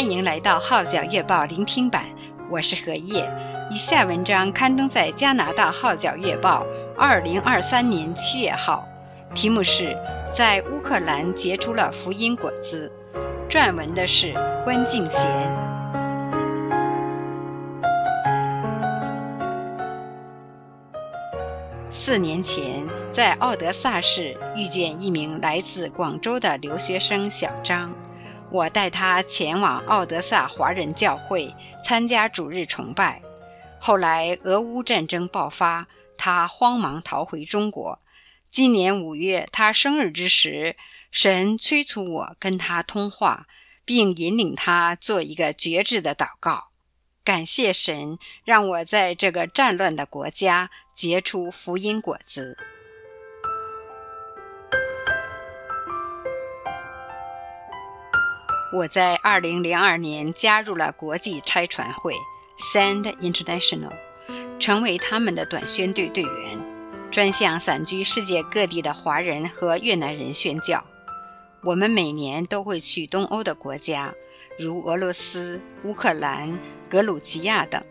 欢迎来到《号角月报》聆听版，我是何叶。以下文章刊登在加拿大《号角月报》二零二三年七月号，题目是《在乌克兰结出了福音果子》，撰文的是关敬贤。四年前，在奥德萨市遇见一名来自广州的留学生小张，我带他前往奥德萨华人教会参加主日崇拜。后来俄乌战争爆发，他慌忙逃回中国。今年五月他生日之时，神催促我跟他通话，并引领他做一个决志的祷告。感谢神，让我在这个战乱的国家结出福音果子。我在2002年加入了国际拆船会 （Send International），成为他们的短宣队队员，专向散居世界各地的华人和越南人宣教。我们每年都会去东欧的国家。如俄罗斯、乌克兰、格鲁吉亚等。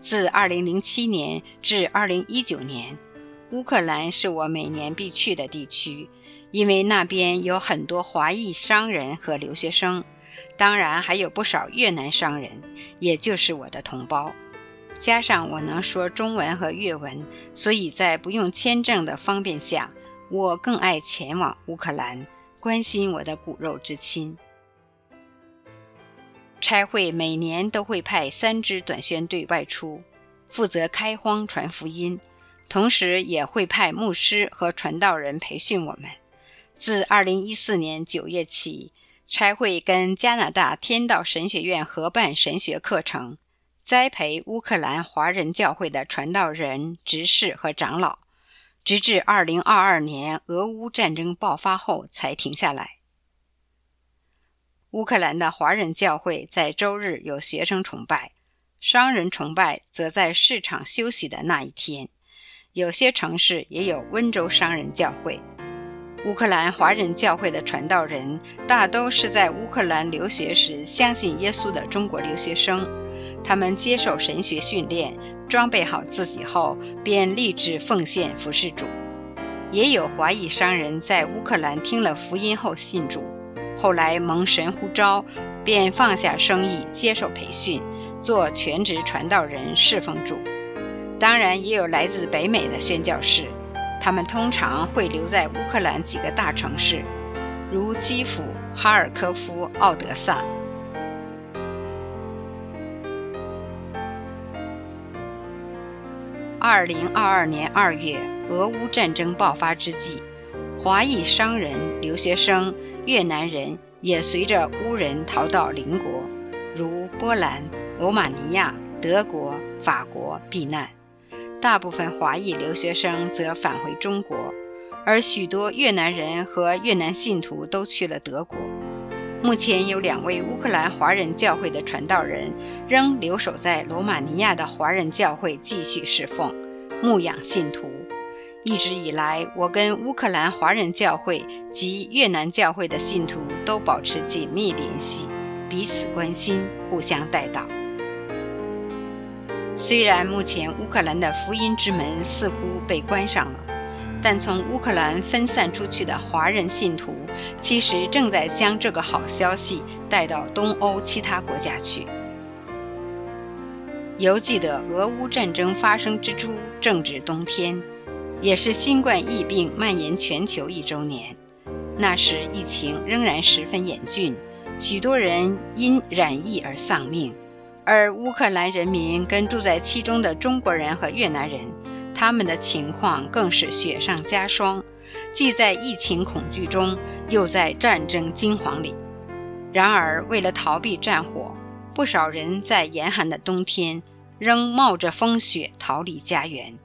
自2007年至2019年，乌克兰是我每年必去的地区，因为那边有很多华裔商人和留学生，当然还有不少越南商人，也就是我的同胞。加上我能说中文和越文，所以在不用签证的方便下，我更爱前往乌克兰，关心我的骨肉之亲。差会每年都会派三支短宣队外出，负责开荒传福音，同时也会派牧师和传道人培训我们。自2014年9月起，差会跟加拿大天道神学院合办神学课程，栽培乌克兰华人教会的传道人、执事和长老，直至2022年俄乌战争爆发后才停下来。乌克兰的华人教会在周日有学生崇拜，商人崇拜则在市场休息的那一天。有些城市也有温州商人教会。乌克兰华人教会的传道人大都是在乌克兰留学时相信耶稣的中国留学生，他们接受神学训练，装备好自己后便立志奉献服侍主。也有华裔商人在乌克兰听了福音后信主。后来蒙神呼召，便放下生意，接受培训，做全职传道人，侍奉主。当然，也有来自北美的宣教士，他们通常会留在乌克兰几个大城市，如基辅、哈尔科夫、奥德萨。二零二二年二月，俄乌战争爆发之际。华裔商人、留学生、越南人也随着乌人逃到邻国，如波兰、罗马尼亚、德国、法国避难。大部分华裔留学生则返回中国，而许多越南人和越南信徒都去了德国。目前有两位乌克兰华人教会的传道人仍留守在罗马尼亚的华人教会继续侍奉、牧养信徒。一直以来，我跟乌克兰华人教会及越南教会的信徒都保持紧密联系，彼此关心，互相代祷。虽然目前乌克兰的福音之门似乎被关上了，但从乌克兰分散出去的华人信徒，其实正在将这个好消息带到东欧其他国家去。犹记得俄乌战争发生之初，正值冬天。也是新冠疫病蔓延全球一周年，那时疫情仍然十分严峻，许多人因染疫而丧命，而乌克兰人民跟住在其中的中国人和越南人，他们的情况更是雪上加霜，既在疫情恐惧中，又在战争惊惶里。然而，为了逃避战火，不少人在严寒的冬天仍冒着风雪逃离家园。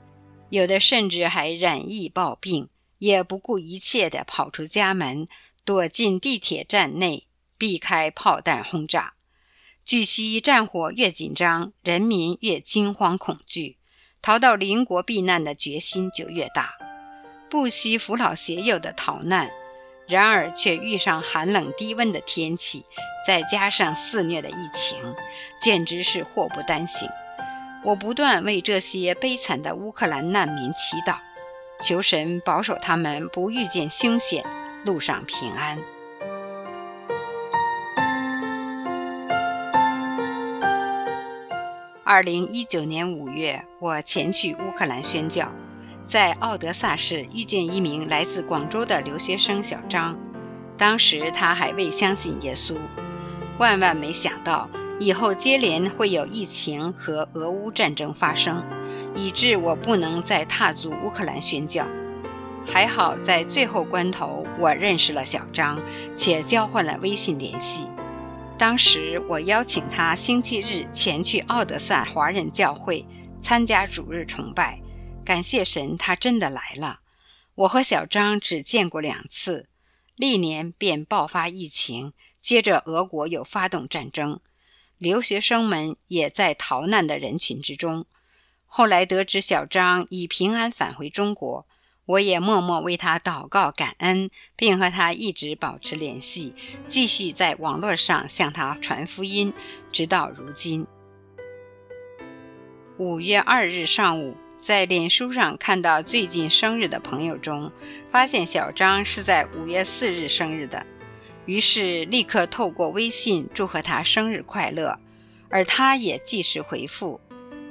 有的甚至还染疫暴病，也不顾一切地跑出家门，躲进地铁站内，避开炮弹轰炸。据悉，战火越紧张，人民越惊慌恐惧，逃到邻国避难的决心就越大，不惜扶老携幼的逃难。然而却遇上寒冷低温的天气，再加上肆虐的疫情，简直是祸不单行。我不断为这些悲惨的乌克兰难民祈祷，求神保守他们不遇见凶险，路上平安。二零一九年五月，我前去乌克兰宣教。在奥德萨市遇见一名来自广州的留学生小张，当时他还未相信耶稣。万万没想到，以后接连会有疫情和俄乌战争发生，以致我不能再踏足乌克兰宣教。还好在最后关头，我认识了小张，且交换了微信联系。当时我邀请他星期日前去奥德萨华人教会参加主日崇拜。感谢神，他真的来了。我和小张只见过两次，历年便爆发疫情，接着俄国又发动战争，留学生们也在逃难的人群之中。后来得知小张已平安返回中国，我也默默为他祷告感恩，并和他一直保持联系，继续在网络上向他传福音，直到如今。五月二日上午。在脸书上看到最近生日的朋友中，发现小张是在五月四日生日的，于是立刻透过微信祝贺他生日快乐，而他也即时回复。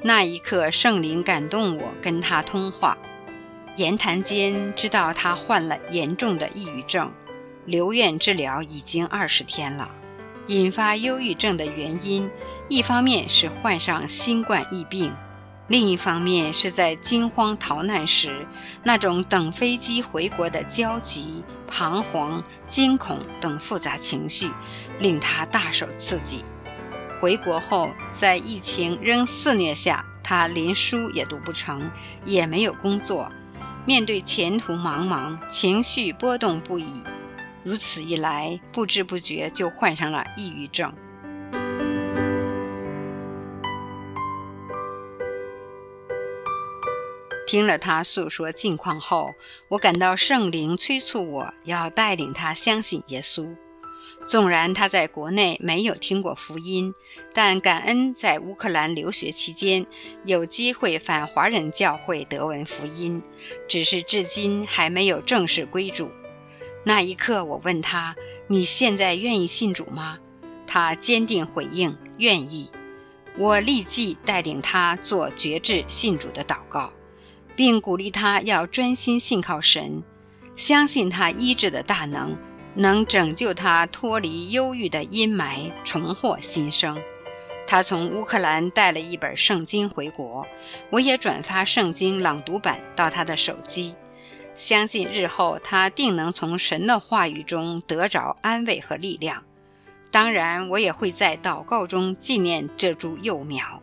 那一刻，圣灵感动我，跟他通话，言谈间知道他患了严重的抑郁症，留院治疗已经二十天了。引发忧郁症的原因，一方面是患上新冠疫病。另一方面是在惊慌逃难时，那种等飞机回国的焦急、彷徨、惊恐等复杂情绪，令他大受刺激。回国后，在疫情仍肆虐下，他连书也读不成，也没有工作，面对前途茫茫，情绪波动不已。如此一来，不知不觉就患上了抑郁症。听了他诉说近况后，我感到圣灵催促我要带领他相信耶稣。纵然他在国内没有听过福音，但感恩在乌克兰留学期间有机会返华人教会德文福音，只是至今还没有正式归主。那一刻，我问他：“你现在愿意信主吗？”他坚定回应：“愿意。”我立即带领他做决志信主的祷告。并鼓励他要专心信靠神，相信他医治的大能，能拯救他脱离忧郁的阴霾，重获新生。他从乌克兰带了一本圣经回国，我也转发圣经朗读版到他的手机，相信日后他定能从神的话语中得着安慰和力量。当然，我也会在祷告中纪念这株幼苗，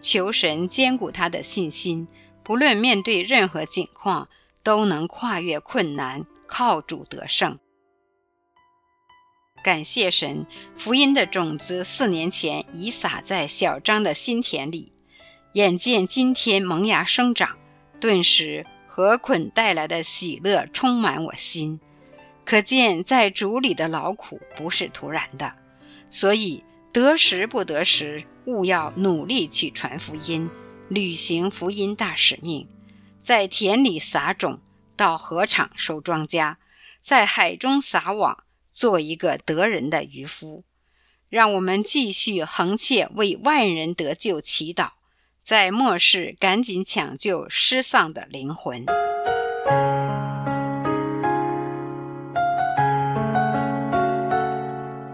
求神坚固他的信心。不论面对任何境况，都能跨越困难，靠主得胜。感谢神，福音的种子四年前已撒在小张的心田里，眼见今天萌芽生长，顿时禾捆带来的喜乐充满我心。可见在主里的劳苦不是徒然的，所以得时不得时，务要努力去传福音。履行福音大使命，在田里撒种，到禾场收庄稼，在海中撒网，做一个得人的渔夫。让我们继续恒切为万人得救祈祷，在末世赶紧抢救失丧的灵魂。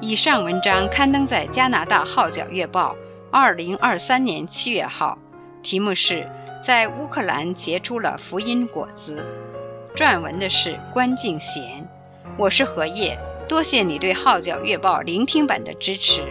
以上文章刊登在加拿大《号角月报》二零二三年七月号。题目是在乌克兰结出了福音果子，撰文的是关敬贤，我是何叶，多谢你对号角月报聆听版的支持。